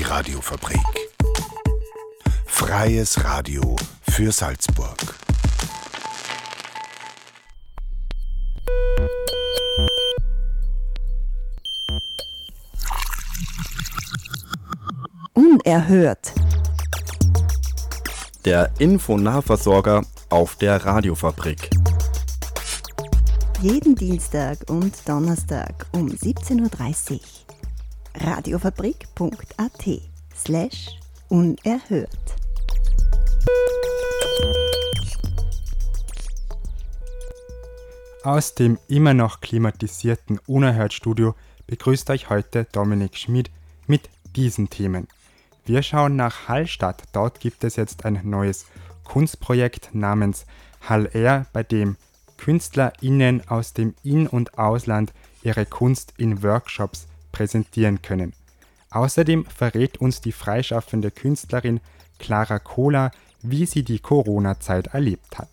die Radiofabrik. Freies Radio für Salzburg. Unerhört. Der Infonahversorger auf der Radiofabrik. Jeden Dienstag und Donnerstag um 17.30 Uhr. Radiofabrik.at slash unerhört. Aus dem immer noch klimatisierten Unerhört-Studio begrüßt euch heute Dominik Schmid mit diesen Themen. Wir schauen nach Hallstatt. Dort gibt es jetzt ein neues Kunstprojekt namens Hall Air, bei dem KünstlerInnen aus dem In- und Ausland ihre Kunst in Workshops präsentieren können. Außerdem verrät uns die freischaffende Künstlerin Clara Kohler, wie sie die Corona-Zeit erlebt hat.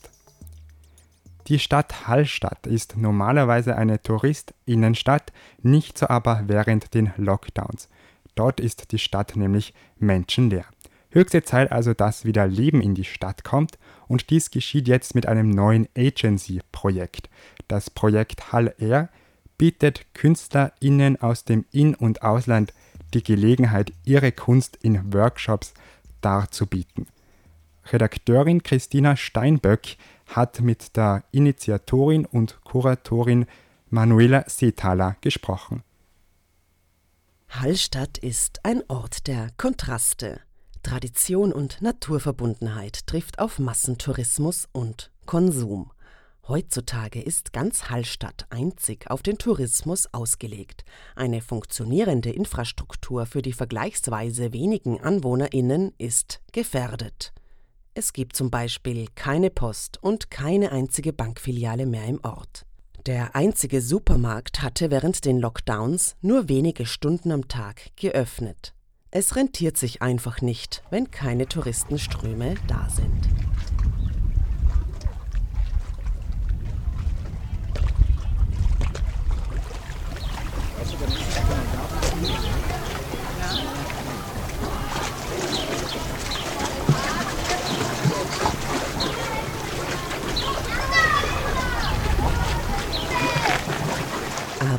Die Stadt Hallstatt ist normalerweise eine Touristinnenstadt, nicht so aber während den Lockdowns. Dort ist die Stadt nämlich menschenleer. Höchste Zeit also, dass wieder Leben in die Stadt kommt und dies geschieht jetzt mit einem neuen Agency-Projekt. Das Projekt Hall Air bietet KünstlerInnen aus dem In- und Ausland die Gelegenheit, ihre Kunst in Workshops darzubieten. Redakteurin Christina Steinböck hat mit der Initiatorin und Kuratorin Manuela Seethaler gesprochen. Hallstatt ist ein Ort der Kontraste. Tradition und Naturverbundenheit trifft auf Massentourismus und Konsum. Heutzutage ist ganz Hallstatt einzig auf den Tourismus ausgelegt. Eine funktionierende Infrastruktur für die vergleichsweise wenigen AnwohnerInnen ist gefährdet. Es gibt zum Beispiel keine Post und keine einzige Bankfiliale mehr im Ort. Der einzige Supermarkt hatte während den Lockdowns nur wenige Stunden am Tag geöffnet. Es rentiert sich einfach nicht, wenn keine Touristenströme da sind.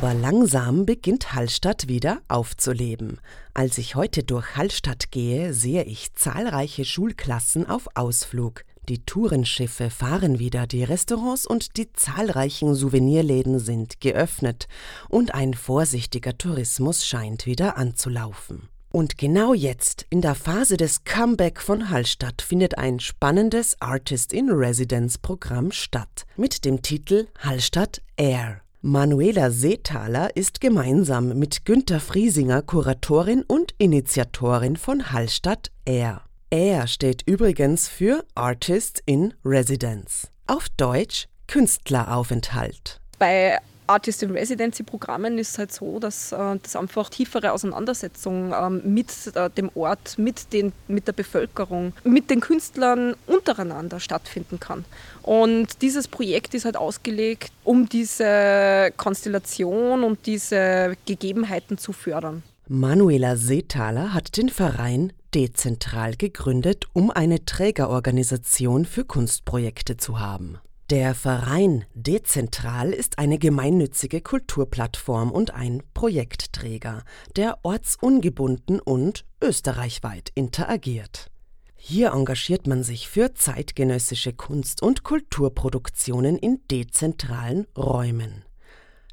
Aber langsam beginnt Hallstatt wieder aufzuleben. Als ich heute durch Hallstatt gehe, sehe ich zahlreiche Schulklassen auf Ausflug. Die Tourenschiffe fahren wieder, die Restaurants und die zahlreichen Souvenirläden sind geöffnet und ein vorsichtiger Tourismus scheint wieder anzulaufen. Und genau jetzt, in der Phase des Comeback von Hallstatt, findet ein spannendes Artist in Residence Programm statt mit dem Titel Hallstatt Air. Manuela Seethaler ist gemeinsam mit Günter Friesinger Kuratorin und Initiatorin von Hallstatt Air. Air steht übrigens für Artist in Residence. Auf Deutsch Künstleraufenthalt. Bei Artist in Residency Programmen ist halt so, dass äh, das einfach tiefere Auseinandersetzung ähm, mit äh, dem Ort, mit, den, mit der Bevölkerung, mit den Künstlern untereinander stattfinden kann. Und dieses Projekt ist halt ausgelegt, um diese Konstellation und diese Gegebenheiten zu fördern. Manuela Seethaler hat den Verein dezentral gegründet, um eine Trägerorganisation für Kunstprojekte zu haben. Der Verein Dezentral ist eine gemeinnützige Kulturplattform und ein Projektträger, der ortsungebunden und österreichweit interagiert. Hier engagiert man sich für zeitgenössische Kunst- und Kulturproduktionen in dezentralen Räumen.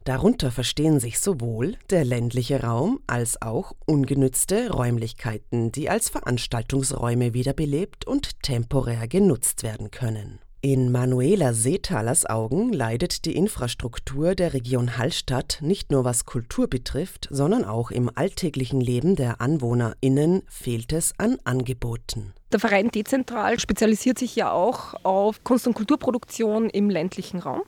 Darunter verstehen sich sowohl der ländliche Raum als auch ungenützte Räumlichkeiten, die als Veranstaltungsräume wiederbelebt und temporär genutzt werden können. In Manuela Seethalers Augen leidet die Infrastruktur der Region Hallstatt nicht nur was Kultur betrifft, sondern auch im alltäglichen Leben der AnwohnerInnen fehlt es an Angeboten. Der Verein Dezentral spezialisiert sich ja auch auf Kunst- und Kulturproduktion im ländlichen Raum,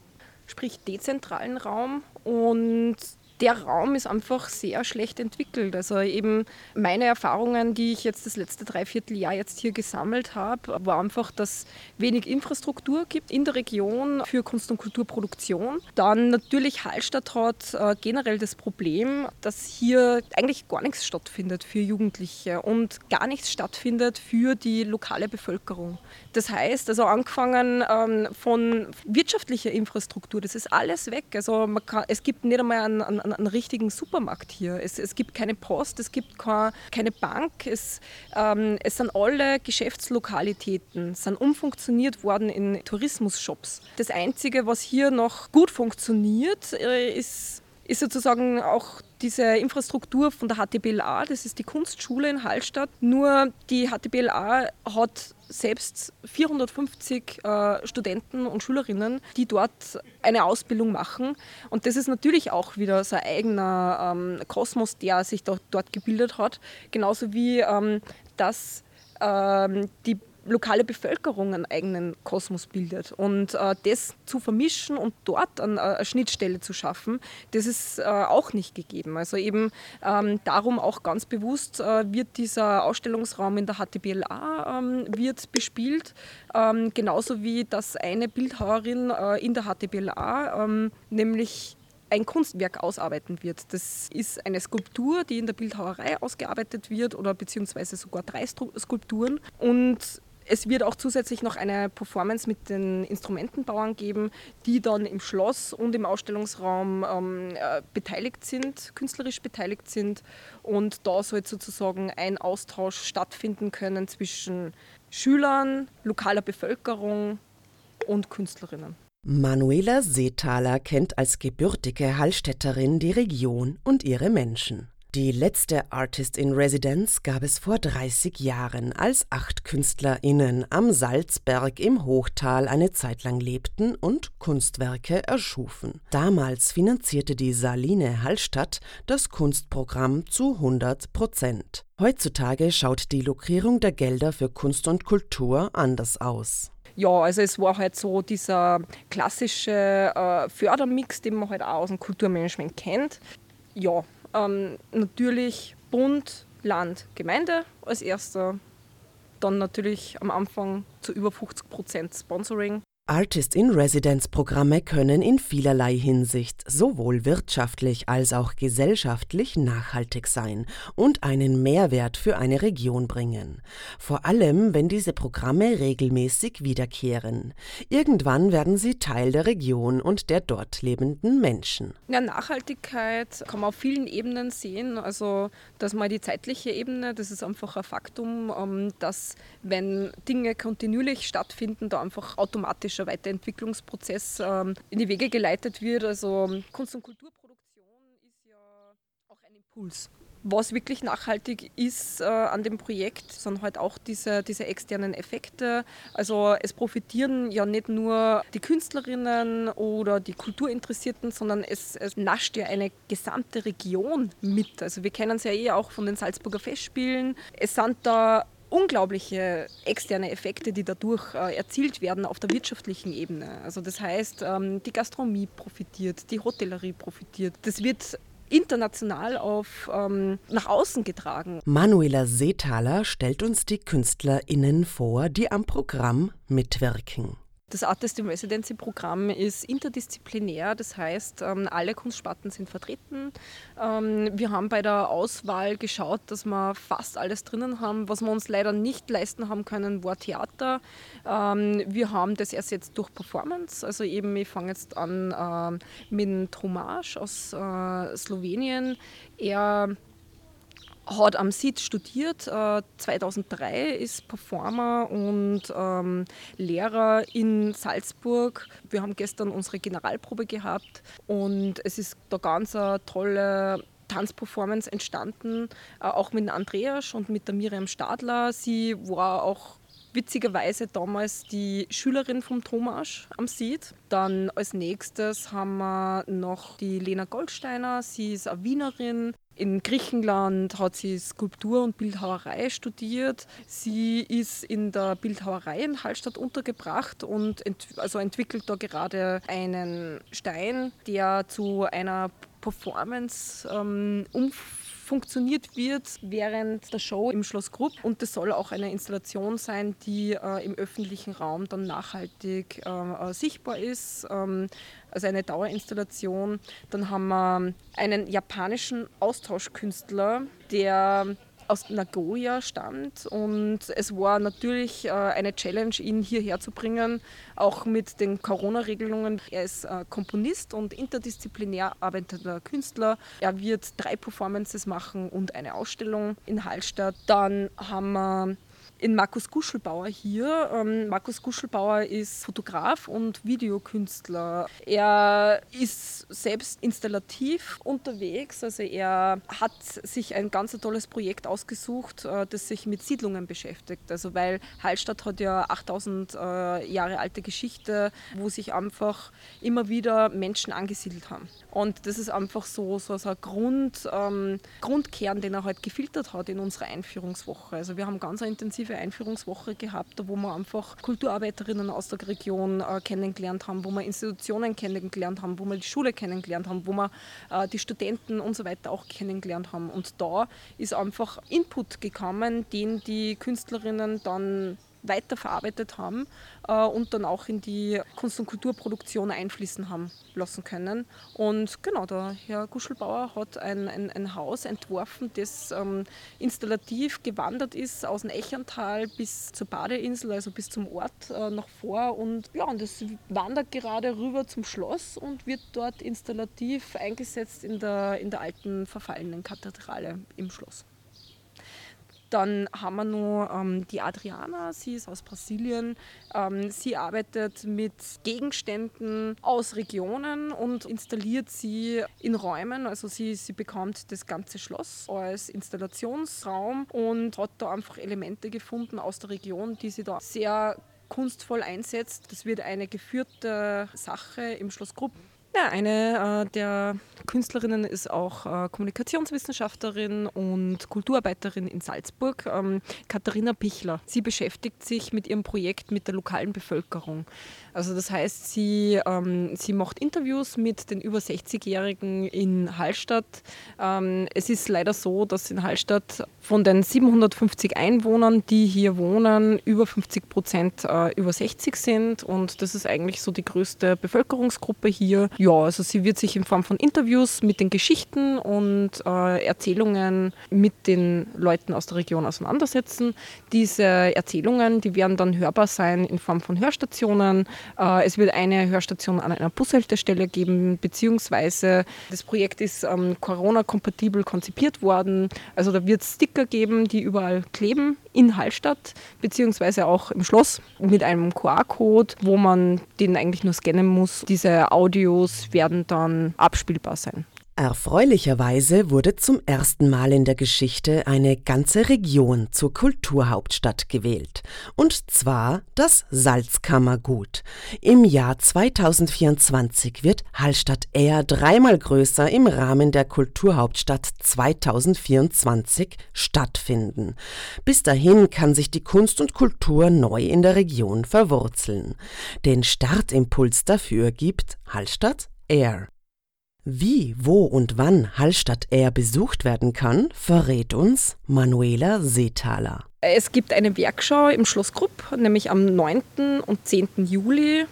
sprich dezentralen Raum. Und der Raum ist einfach sehr schlecht entwickelt. Also eben meine Erfahrungen, die ich jetzt das letzte Dreivierteljahr jetzt hier gesammelt habe, war einfach, dass wenig Infrastruktur gibt in der Region für Kunst- und Kulturproduktion. Dann natürlich Hallstatt hat äh, generell das Problem, dass hier eigentlich gar nichts stattfindet für Jugendliche und gar nichts stattfindet für die lokale Bevölkerung. Das heißt, also angefangen ähm, von wirtschaftlicher Infrastruktur, das ist alles weg. Also kann, es gibt nicht einmal einen, einen, einen richtigen Supermarkt hier. Es, es, gibt keine Post, es gibt keine, keine Bank. Es, ähm, es sind alle Geschäftslokalitäten sind umfunktioniert worden in Tourismusshops. Das Einzige, was hier noch gut funktioniert, äh, ist ist sozusagen auch diese Infrastruktur von der HTBLA, das ist die Kunstschule in Hallstatt. Nur die HTBLA hat selbst 450 äh, Studenten und Schülerinnen, die dort eine Ausbildung machen. Und das ist natürlich auch wieder so ein eigener ähm, Kosmos, der sich dort, dort gebildet hat. Genauso wie ähm, dass ähm, die lokale Bevölkerung einen eigenen Kosmos bildet. Und äh, das zu vermischen und dort an, äh, eine Schnittstelle zu schaffen, das ist äh, auch nicht gegeben. Also eben ähm, darum auch ganz bewusst äh, wird dieser Ausstellungsraum in der HTBLA ähm, wird bespielt, ähm, genauso wie dass eine Bildhauerin äh, in der HTBLA, ähm, nämlich ein Kunstwerk ausarbeiten wird. Das ist eine Skulptur, die in der Bildhauerei ausgearbeitet wird oder beziehungsweise sogar drei Skulpturen. Und es wird auch zusätzlich noch eine Performance mit den Instrumentenbauern geben, die dann im Schloss und im Ausstellungsraum ähm, äh, beteiligt sind, künstlerisch beteiligt sind. Und da soll sozusagen ein Austausch stattfinden können zwischen Schülern, lokaler Bevölkerung und Künstlerinnen. Manuela Seethaler kennt als gebürtige Hallstätterin die Region und ihre Menschen. Die letzte Artist in Residence gab es vor 30 Jahren, als acht KünstlerInnen am Salzberg im Hochtal eine Zeit lang lebten und Kunstwerke erschufen. Damals finanzierte die Saline Hallstatt das Kunstprogramm zu 100 Prozent. Heutzutage schaut die Lokrierung der Gelder für Kunst und Kultur anders aus. Ja, also es war halt so dieser klassische äh, Fördermix, den man halt auch aus dem Kulturmanagement kennt. Ja, ähm, natürlich Bund, Land, Gemeinde als erster. Dann natürlich am Anfang zu über 50 Prozent Sponsoring. Artist-in-Residence-Programme können in vielerlei Hinsicht sowohl wirtschaftlich als auch gesellschaftlich nachhaltig sein und einen Mehrwert für eine Region bringen. Vor allem, wenn diese Programme regelmäßig wiederkehren. Irgendwann werden sie Teil der Region und der dort lebenden Menschen. Ja, Nachhaltigkeit kann man auf vielen Ebenen sehen. Also, dass mal die zeitliche Ebene, das ist einfach ein Faktum, ähm, dass wenn Dinge kontinuierlich stattfinden, da einfach automatisch technologischer Weiterentwicklungsprozess ähm, in die Wege geleitet wird. Also Kunst- und Kulturproduktion ist ja auch ein Impuls. Was wirklich nachhaltig ist äh, an dem Projekt, sind halt auch diese, diese externen Effekte. Also es profitieren ja nicht nur die Künstlerinnen oder die Kulturinteressierten, sondern es, es nascht ja eine gesamte Region mit. Also wir kennen es ja eh auch von den Salzburger Festspielen. Es sind da unglaubliche externe Effekte, die dadurch äh, erzielt werden auf der wirtschaftlichen Ebene. Also das heißt, ähm, die Gastronomie profitiert, die Hotellerie profitiert. Das wird international auf, ähm, nach außen getragen. Manuela Seethaler stellt uns die KünstlerInnen vor, die am Programm mitwirken. Das Artist in Residency Programm ist interdisziplinär, das heißt, ähm, alle Kunstsparten sind vertreten. Ähm, wir haben bei der Auswahl geschaut, dass wir fast alles drinnen haben. Was wir uns leider nicht leisten haben können, war Theater. Ähm, wir haben das erst jetzt durch Performance. Also eben, ich fange jetzt an mit Tomasz aus äh, Slowenien. Er hat am SID studiert, äh, 2003 ist Performer und ähm, Lehrer in Salzburg. Wir haben gestern unsere Generalprobe gehabt und es ist da ganz eine tolle Tanzperformance entstanden, äh, auch mit Andreas und mit der Miriam Stadler. Sie war auch witzigerweise damals die Schülerin vom Thomas am Sied. Dann als nächstes haben wir noch die Lena Goldsteiner. Sie ist eine Wienerin, in Griechenland hat sie Skulptur und Bildhauerei studiert. Sie ist in der Bildhauerei in Hallstatt untergebracht und ent also entwickelt da gerade einen Stein, der zu einer Performance ähm, umfunktioniert wird während der Show im Schloss Grupp. Und das soll auch eine Installation sein, die äh, im öffentlichen Raum dann nachhaltig äh, äh sichtbar ist. Ähm, also eine Dauerinstallation. Dann haben wir einen japanischen Austauschkünstler, der aus Nagoya stammt und es war natürlich äh, eine Challenge, ihn hierher zu bringen, auch mit den Corona-Regelungen. Er ist äh, Komponist und interdisziplinär arbeitender Künstler. Er wird drei Performances machen und eine Ausstellung in Hallstatt. Dann haben wir in Markus Guschelbauer hier. Ähm, Markus Guschelbauer ist Fotograf und Videokünstler. Er ist selbst installativ unterwegs. Also er hat sich ein ganz tolles Projekt ausgesucht, äh, das sich mit Siedlungen beschäftigt. Also weil Hallstatt hat ja 8000 äh, Jahre alte Geschichte, wo sich einfach immer wieder Menschen angesiedelt haben. Und das ist einfach so, so, ein Grund, ähm, Grundkern, den er halt gefiltert hat in unserer Einführungswoche. Also wir haben ganz eine intensive Einführungswoche gehabt, wo wir einfach Kulturarbeiterinnen aus der Region äh, kennengelernt haben, wo wir Institutionen kennengelernt haben, wo wir die Schule kennengelernt haben, wo wir äh, die Studenten und so weiter auch kennengelernt haben. Und da ist einfach Input gekommen, den die Künstlerinnen dann weiterverarbeitet haben äh, und dann auch in die Kunst- und Kulturproduktion einfließen haben lassen können. Und genau, der Herr Guschelbauer hat ein, ein, ein Haus entworfen, das ähm, installativ gewandert ist aus dem Echental bis zur Badeinsel, also bis zum Ort äh, nach vor. Und ja, und das wandert gerade rüber zum Schloss und wird dort installativ eingesetzt in der, in der alten verfallenen Kathedrale im Schloss. Dann haben wir noch ähm, die Adriana, sie ist aus Brasilien. Ähm, sie arbeitet mit Gegenständen aus Regionen und installiert sie in Räumen. Also sie, sie bekommt das ganze Schloss als Installationsraum und hat da einfach Elemente gefunden aus der Region, die sie da sehr kunstvoll einsetzt. Das wird eine geführte Sache im Schloss Grupp ja, eine äh, der Künstlerinnen ist auch äh, Kommunikationswissenschaftlerin und Kulturarbeiterin in Salzburg, ähm, Katharina Pichler. Sie beschäftigt sich mit ihrem Projekt mit der lokalen Bevölkerung. Also das heißt, sie, ähm, sie macht Interviews mit den über 60-Jährigen in Hallstatt. Ähm, es ist leider so, dass in Hallstatt von den 750 Einwohnern, die hier wohnen, über 50 Prozent äh, über 60 sind und das ist eigentlich so die größte Bevölkerungsgruppe hier. Ja, also sie wird sich in Form von Interviews mit den Geschichten und äh, Erzählungen mit den Leuten aus der Region auseinandersetzen. Diese Erzählungen, die werden dann hörbar sein in Form von Hörstationen, äh, es wird eine Hörstation an einer Bushaltestelle geben, beziehungsweise das Projekt ist ähm, Corona-kompatibel konzipiert worden. Also da wird es Sticker geben, die überall kleben in Hallstatt, beziehungsweise auch im Schloss mit einem QR-Code, wo man den eigentlich nur scannen muss. Diese Audios werden dann abspielbar sein. Erfreulicherweise wurde zum ersten Mal in der Geschichte eine ganze Region zur Kulturhauptstadt gewählt. Und zwar das Salzkammergut. Im Jahr 2024 wird Hallstatt eher dreimal größer im Rahmen der Kulturhauptstadt 2024 stattfinden. Bis dahin kann sich die Kunst und Kultur neu in der Region verwurzeln. Den Startimpuls dafür gibt Hallstatt Air. Wie, wo und wann Hallstatt Air besucht werden kann, verrät uns Manuela Seethaler. Es gibt eine Werkschau im Schloss Grupp, nämlich am 9. und 10. Juli äh,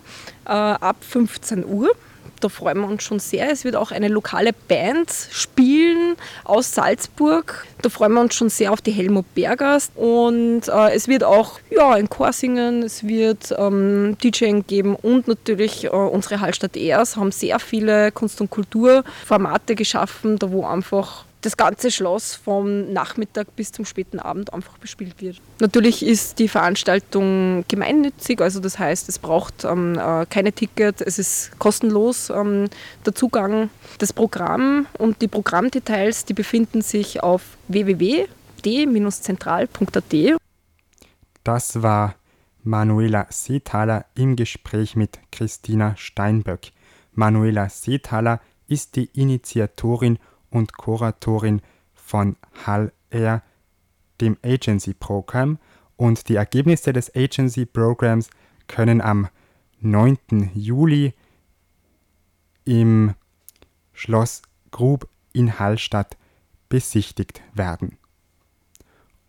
ab 15 Uhr da freuen wir uns schon sehr. Es wird auch eine lokale Band spielen aus Salzburg. Da freuen wir uns schon sehr auf die Helmut Bergers. Und äh, es wird auch ja, ein Chor singen, es wird ähm, DJing geben und natürlich äh, unsere Hallstatt Airs haben sehr viele Kunst- und Kulturformate geschaffen, da wo einfach das ganze Schloss vom Nachmittag bis zum späten Abend einfach bespielt wird. Natürlich ist die Veranstaltung gemeinnützig, also das heißt, es braucht ähm, äh, keine Ticket, es ist kostenlos ähm, der Das Programm und die Programmdetails, die befinden sich auf www.d-zentral.at. Das war Manuela Seethaler im Gespräch mit Christina Steinböck. Manuela Seethaler ist die Initiatorin und Kuratorin von Hall Air, dem Agency-Programm, und die Ergebnisse des Agency-Programms können am 9. Juli im Schloss Grub in Hallstatt besichtigt werden.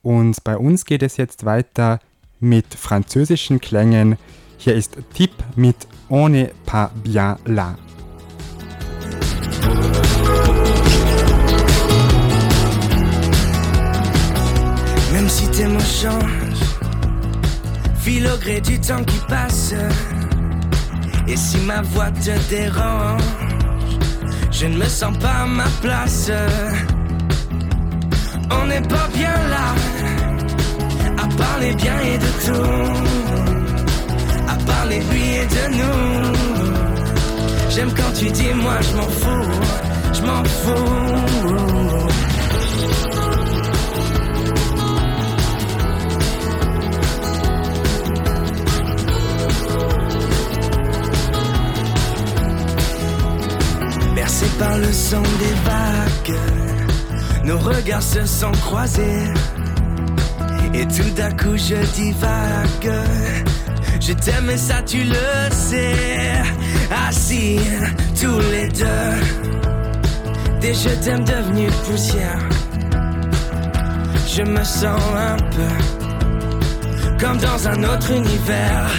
Und bei uns geht es jetzt weiter mit französischen Klängen. Hier ist Tipp mit On n'est pas bien là. Si tes mots changent, file au gré du temps qui passe. Et si ma voix te dérange, je ne me sens pas à ma place. On n'est pas bien là, à parler bien et de tout, à parler lui et de nous. J'aime quand tu dis moi je m'en fous, je m'en fous. Le son des vagues, nos regards se sont croisés. Et tout d'un coup je divague. Je t'aime et ça tu le sais. Assis tous les deux, des je t'aime devenus poussière. Je me sens un peu comme dans un autre univers.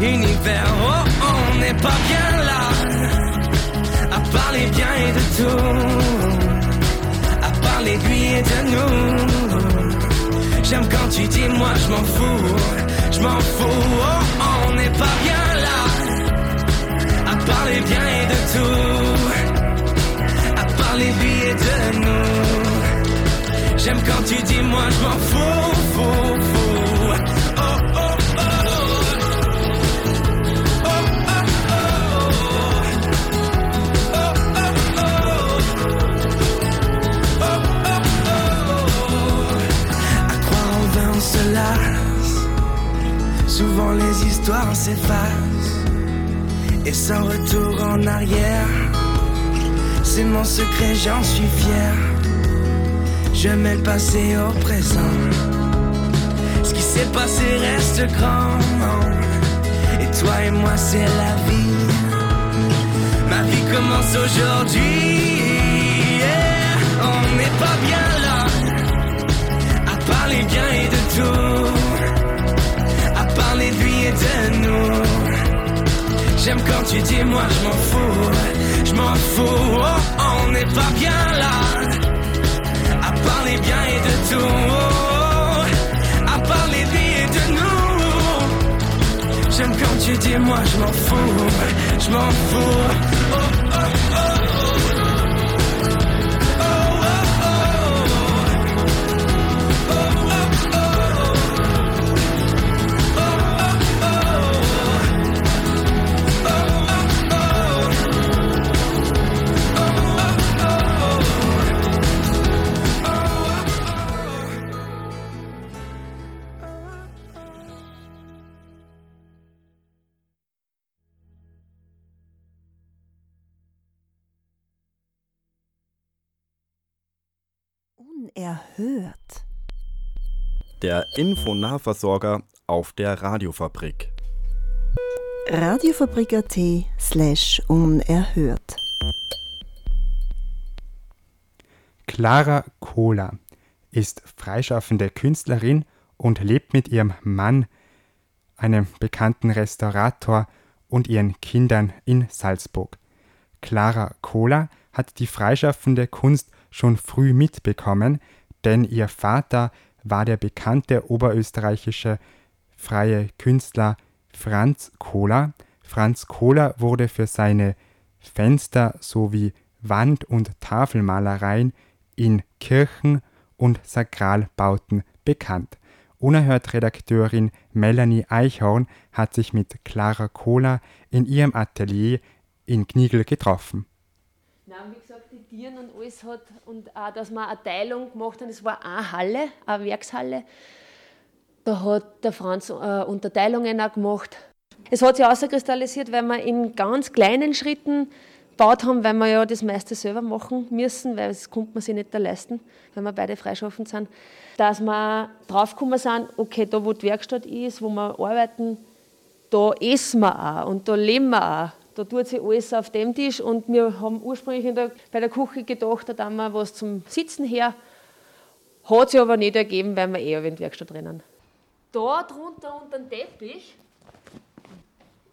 Univers, oh, on n'est pas bien là à parler bien et de tout, à parler de lui et de nous. J'aime quand tu dis moi je m'en fous, je m'en fous, oh, on n'est pas bien là, à parler bien et de tout, à parler de lui et de nous. J'aime quand tu dis moi je m'en fous, fou, fou. Souvent les histoires s'effacent. Et sans retour en arrière. C'est mon secret, j'en suis fier. Je mets le passé au présent. Ce qui s'est passé reste grand. Et toi et moi, c'est la vie. Ma vie commence aujourd'hui. On n'est pas bien là. À parler bien et de tout. De nous. J'aime quand tu dis moi je m'en fous. Je m'en fous. Oh, on n'est pas bien là. À parler bien et de tout. À parler lui et de nous. J'aime quand tu dis moi je m'en fous, je m'en fous. Oh, oh. Oh, Der Infonahversorger auf der Radiofabrik. Radiofabrik.at slash unerhört. Clara Kohler ist freischaffende Künstlerin und lebt mit ihrem Mann, einem bekannten Restaurator, und ihren Kindern in Salzburg. Clara Kohler hat die freischaffende Kunst schon früh mitbekommen, denn ihr Vater war der bekannte oberösterreichische freie Künstler Franz Kohler. Franz Kohler wurde für seine Fenster sowie Wand- und Tafelmalereien in Kirchen und Sakralbauten bekannt. Unerhört-Redakteurin Melanie Eichhorn hat sich mit Clara Kohler in ihrem Atelier in Knigl getroffen. Nein, Tieren und alles hat und auch, dass wir eine Teilung gemacht haben, es war eine Halle, eine Werkshalle. Da hat der Franz äh, Unterteilungen auch gemacht. Es hat sich auskristallisiert, weil wir in ganz kleinen Schritten gebaut haben, weil wir ja das meiste selber machen müssen, weil das konnte man sich nicht leisten, wenn wir beide freischaffend sind. Dass wir draufgekommen sind, okay, da wo die Werkstatt ist, wo wir arbeiten, da essen wir auch und da leben wir auch. Da tut sich alles auf dem Tisch und wir haben ursprünglich der, bei der Küche gedacht, da haben wir was zum Sitzen her. Hat sich aber nicht ergeben, weil wir eher in die Werkstatt rennen. Da drunter unter dem Teppich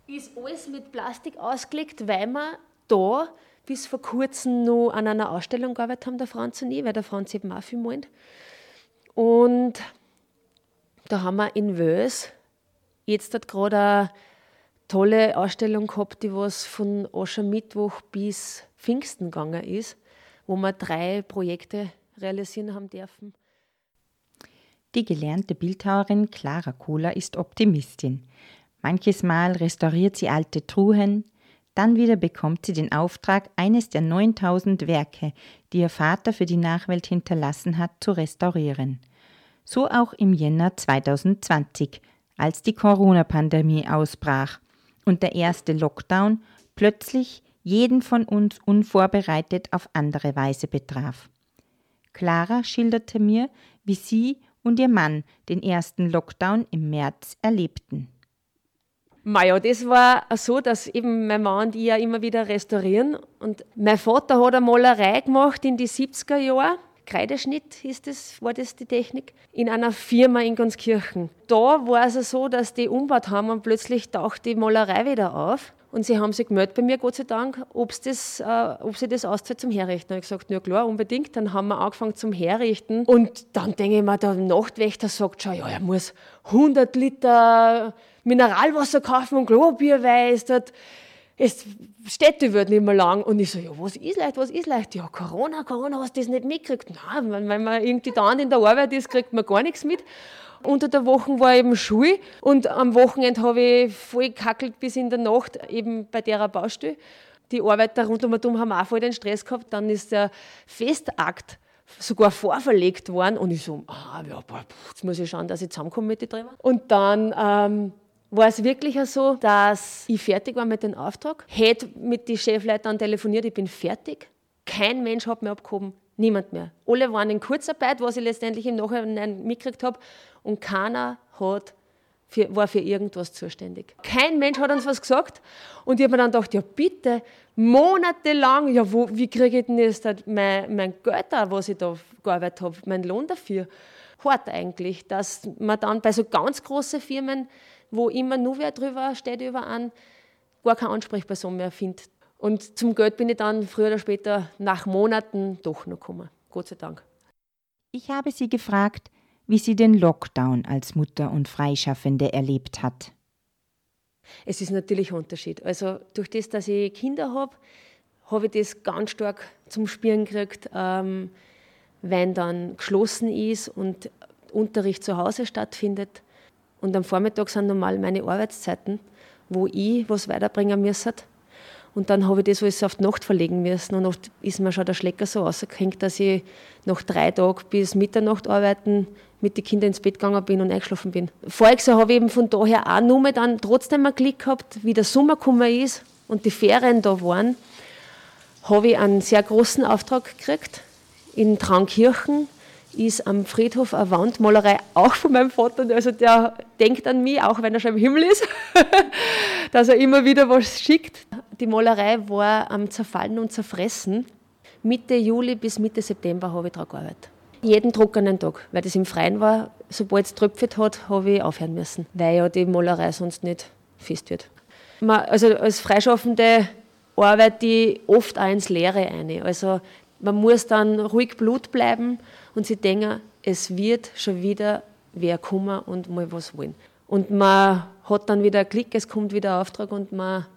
ist alles mit Plastik ausgelegt, weil wir da bis vor kurzem noch an einer Ausstellung gearbeitet haben, der Franz und ich, weil der Franz eben auch viel malt. Und da haben wir in Wös jetzt gerade eine tolle Ausstellung gehabt, die was von Aschermittwoch bis Pfingsten gegangen ist, wo wir drei Projekte realisieren haben dürfen. Die gelernte Bildhauerin Clara Kohler ist Optimistin. Manches Mal restauriert sie alte Truhen, dann wieder bekommt sie den Auftrag, eines der 9000 Werke, die ihr Vater für die Nachwelt hinterlassen hat, zu restaurieren. So auch im Jänner 2020, als die Corona-Pandemie ausbrach und der erste Lockdown plötzlich jeden von uns unvorbereitet auf andere Weise betraf. Clara schilderte mir, wie sie und ihr Mann den ersten Lockdown im März erlebten. Maja, das war so, dass eben mein Mann und ich ja immer wieder restaurieren. Und mein Vater hat eine Malerei gemacht in die 70er Jahre. Kreideschnitt ist das, war das die Technik, in einer Firma in Gunskirchen. Da war es so, dass die umgebaut haben und plötzlich taucht die Malerei wieder auf. Und sie haben sich gemeldet bei mir, Gott sei Dank, ob's das, äh, ob sie das auszahlt zum Herrichten. Habe ich gesagt, ja klar, unbedingt. Dann haben wir angefangen zum Herrichten. Und dann denke ich mir, der Nachtwächter sagt schon, ja, er muss 100 Liter Mineralwasser kaufen und Klobier, weil es Städte wird nicht mehr lang. Und ich so, ja, was ist leicht, was ist leicht? Ja, Corona, Corona, hast du das nicht mitgekriegt? Nein, wenn, wenn man irgendwie da in der Arbeit ist, kriegt man gar nichts mit. Unter der Woche war eben Schule und am Wochenende habe ich voll gekackelt bis in der Nacht eben bei der Baustelle. Die Arbeiter rund um und haben auch voll den Stress gehabt. Dann ist der Festakt sogar vorverlegt worden und ich so, ah, ja, jetzt muss ich schauen, dass ich zusammenkomme mit den drei. Und dann ähm, war es wirklich so, dass ich fertig war mit dem Auftrag, hätte mit den Chefleitern telefoniert, ich bin fertig. Kein Mensch hat mir abgehoben, niemand mehr. Alle waren in Kurzarbeit, was ich letztendlich im Nachhinein mitgekriegt habe, und keiner hat für, war für irgendwas zuständig. Kein Mensch hat uns was gesagt. Und ich habe mir dann gedacht, ja bitte, monatelang, ja wo, wie kriege ich denn jetzt mein, mein Geld da, was ich da gearbeitet habe, meinen Lohn dafür? Hart eigentlich, dass man dann bei so ganz großen Firmen wo immer nur wer drüber steht über an, gar keine Ansprechperson mehr findet. Und zum Geld bin ich dann früher oder später nach Monaten doch noch gekommen. Gott sei Dank. Ich habe sie gefragt, wie sie den Lockdown als Mutter und Freischaffende erlebt hat. Es ist natürlich ein Unterschied. Also durch das, dass ich Kinder habe, habe ich das ganz stark zum Spüren gekriegt, ähm, wenn dann geschlossen ist und Unterricht zu Hause stattfindet. Und am Vormittag sind normal meine Arbeitszeiten, wo ich was weiterbringen müsste. Und dann habe ich das alles auf die Nacht verlegen müssen. Und oft ist mir schon der Schlecker so ausgehängt, dass ich nach drei Tagen bis Mitternacht arbeiten mit den Kindern ins Bett gegangen bin und eingeschlafen bin. Voriges Jahr habe ich eben von daher auch nur dann trotzdem einen Klick gehabt, wie der Sommer gekommen ist und die Ferien da waren, habe ich einen sehr großen Auftrag gekriegt in Traunkirchen ist am Friedhof eine Wandmalerei auch von meinem Vater. Also der denkt an mich, auch wenn er schon im Himmel ist, dass er immer wieder was schickt. Die Malerei war am Zerfallen und Zerfressen. Mitte Juli bis Mitte September habe ich daran gearbeitet. Jeden trockenen Tag, weil das im Freien war. Sobald es tröpfelt hat, habe ich aufhören müssen, weil ja die Malerei sonst nicht fest wird. Also als Freischaffende arbeite ich oft auch ins Leere ein. Also man muss dann ruhig Blut bleiben und sie denken, es wird schon wieder wer kommen und mal was wollen. Und man hat dann wieder einen Klick, es kommt wieder ein Auftrag und man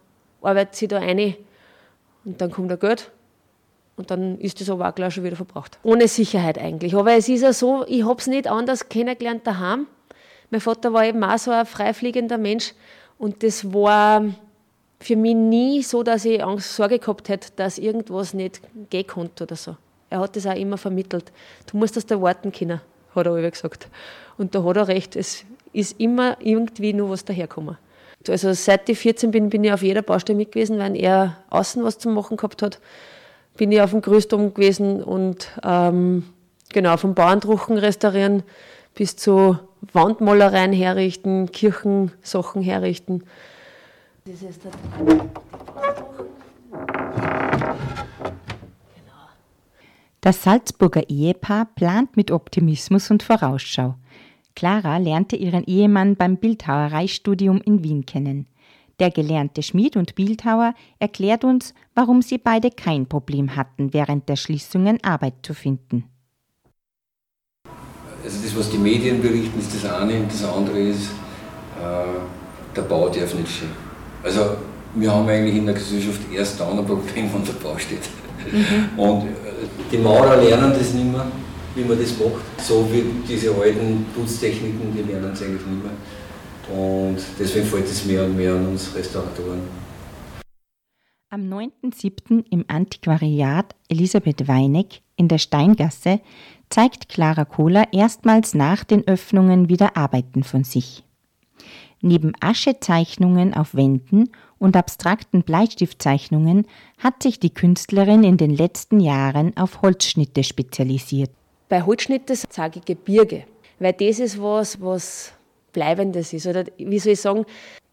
arbeitet sich da ein und dann kommt der Geld und dann ist das aber auch gleich schon wieder verbraucht. Ohne Sicherheit eigentlich. Aber es ist ja so, ich habe es nicht anders kennengelernt daheim. Mein Vater war eben auch so ein freifliegender Mensch und das war für mich nie so, dass ich Angst, Sorge gehabt hätte, dass irgendwas nicht gehen konnte oder so. Er hat das auch immer vermittelt. Du musst das da warten können, hat er immer gesagt. Und da hat er recht, es ist immer irgendwie nur was daherkommen. Also seit ich 14 bin, bin ich auf jeder Baustelle mit gewesen, weil er außen was zu machen gehabt hat. Bin ich auf dem Größtum gewesen und ähm, genau vom Bauerndruchen restaurieren bis zu Wandmalereien herrichten, Kirchensachen herrichten. Das ist der. Das Salzburger Ehepaar plant mit Optimismus und Vorausschau. Clara lernte ihren Ehemann beim Bildhauereistudium in Wien kennen. Der gelernte Schmied und Bildhauer erklärt uns, warum sie beide kein Problem hatten, während der Schließungen Arbeit zu finden. Also das, was die Medien berichten, ist das eine und das andere ist, äh, der Bau darf nicht stehen. Also wir haben eigentlich in der Gesellschaft erst dann ein Problem, wenn der Bau steht. Mhm. Und äh, die Maurer lernen das nicht mehr, wie man das macht. So wie diese alten Putztechniken, die lernen es eigentlich nicht mehr. Und deswegen fällt es mehr und mehr an uns Restauratoren. Am 9.7. im Antiquariat Elisabeth Weineck in der Steingasse zeigt Clara Kohler erstmals nach den Öffnungen wieder Arbeiten von sich. Neben Aschezeichnungen auf Wänden und abstrakten Bleistiftzeichnungen hat sich die Künstlerin in den letzten Jahren auf Holzschnitte spezialisiert. Bei Holzschnitte sage ich Gebirge, weil das ist was, was Bleibendes ist. Oder wie soll ich sagen,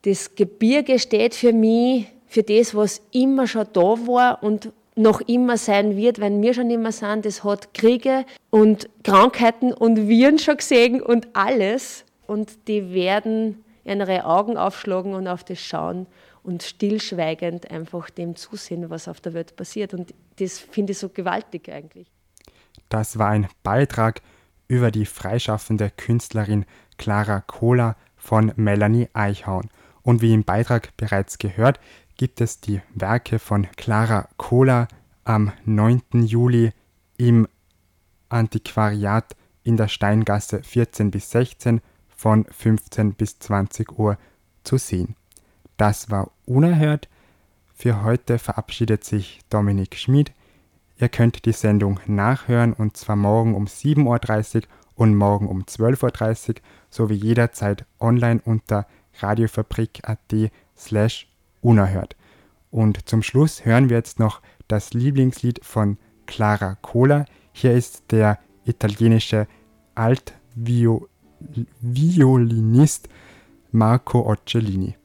das Gebirge steht für mich für das, was immer schon da war und noch immer sein wird, wenn wir schon immer sind. Das hat Kriege und Krankheiten und Viren schon gesehen und alles. Und die werden ihre Augen aufschlagen und auf das schauen und stillschweigend einfach dem zusehen, was auf der Welt passiert. Und das finde ich so gewaltig eigentlich. Das war ein Beitrag über die freischaffende Künstlerin Clara Kohler von Melanie Eichhorn. Und wie im Beitrag bereits gehört, gibt es die Werke von Clara Kohler am 9. Juli im Antiquariat in der Steingasse 14 bis 16 von 15 bis 20 Uhr zu sehen. Das war unerhört. Für heute verabschiedet sich Dominik Schmid. Ihr könnt die Sendung nachhören und zwar morgen um 7.30 Uhr und morgen um 12.30 Uhr sowie jederzeit online unter radiofabrik.at slash unerhört. Und zum Schluss hören wir jetzt noch das Lieblingslied von Clara Cola. Hier ist der italienische Altviolinist Marco Occellini.